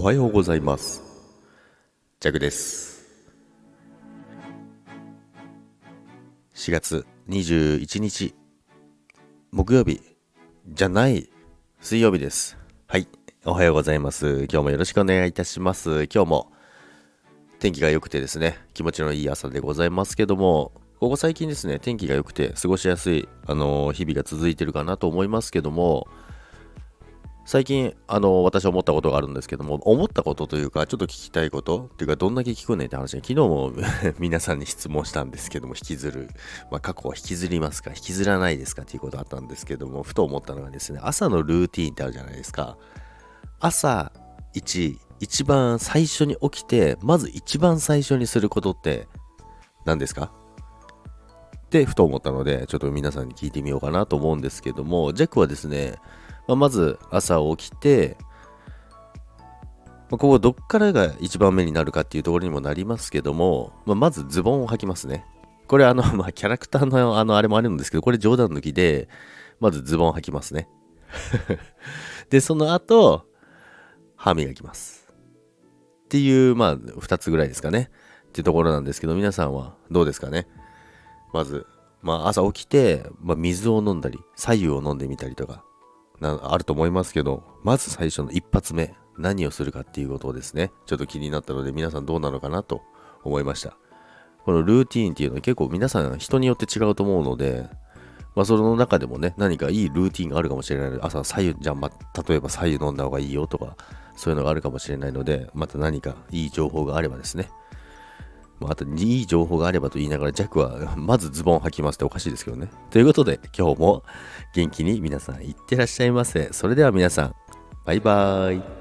おはようございます。ジャグです。4月21日、木曜日じゃない、水曜日です。はい、おはようございます。今日もよろしくお願いいたします。今日も天気が良くてですね、気持ちのいい朝でございますけども、ここ最近ですね、天気が良くて過ごしやすい、あのー日々が続いてるかなと思いますけども、最近、あの、私思ったことがあるんですけども、思ったことというか、ちょっと聞きたいことっていうか、どんだけ聞くねって話で、昨日も 皆さんに質問したんですけども、引きずる。まあ、過去は引きずりますか引きずらないですかっていうことあったんですけども、ふと思ったのがですね、朝のルーティーンってあるじゃないですか。朝1、一番最初に起きて、まず一番最初にすることって何ですか？ってふと思ったので、ちょっと皆さんに聞いてみようかなと思うんですけども、ジャックはですね、まあ、まず朝起きて、まあここどっからが一番目になるかっていうところにもなりますけども、まあ、まずズボンを履きますね。これあの、まあ、キャラクターのあの、あれもあるんですけど、これ冗談抜きで、まずズボンを履きますね。で、その後、歯磨きます。っていう、まあ、二つぐらいですかね。っていうところなんですけど、皆さんはどうですかね？まず、まあ、朝起きて、まあ、水を飲んだり、左右を飲んでみたりとか、あると思いますけど、まず最初の一発目、何をするかっていうことをですね、ちょっと気になったので、皆さんどうなのかなと思いました。このルーティーンっていうのは結構皆さん人によって違うと思うので、まあ、その中でもね、何かいいルーティンがあるかもしれないので、朝左右、じゃあ、ま、例えば左右飲んだ方がいいよとか、そういうのがあるかもしれないので、また何かいい情報があればですね、まあ、あと、いい情報があればと言いながら、弱は、まずズボン履きますっておかしいですけどね。ということで、今日も元気に皆さんいってらっしゃいませ。それでは皆さん、バイバーイ。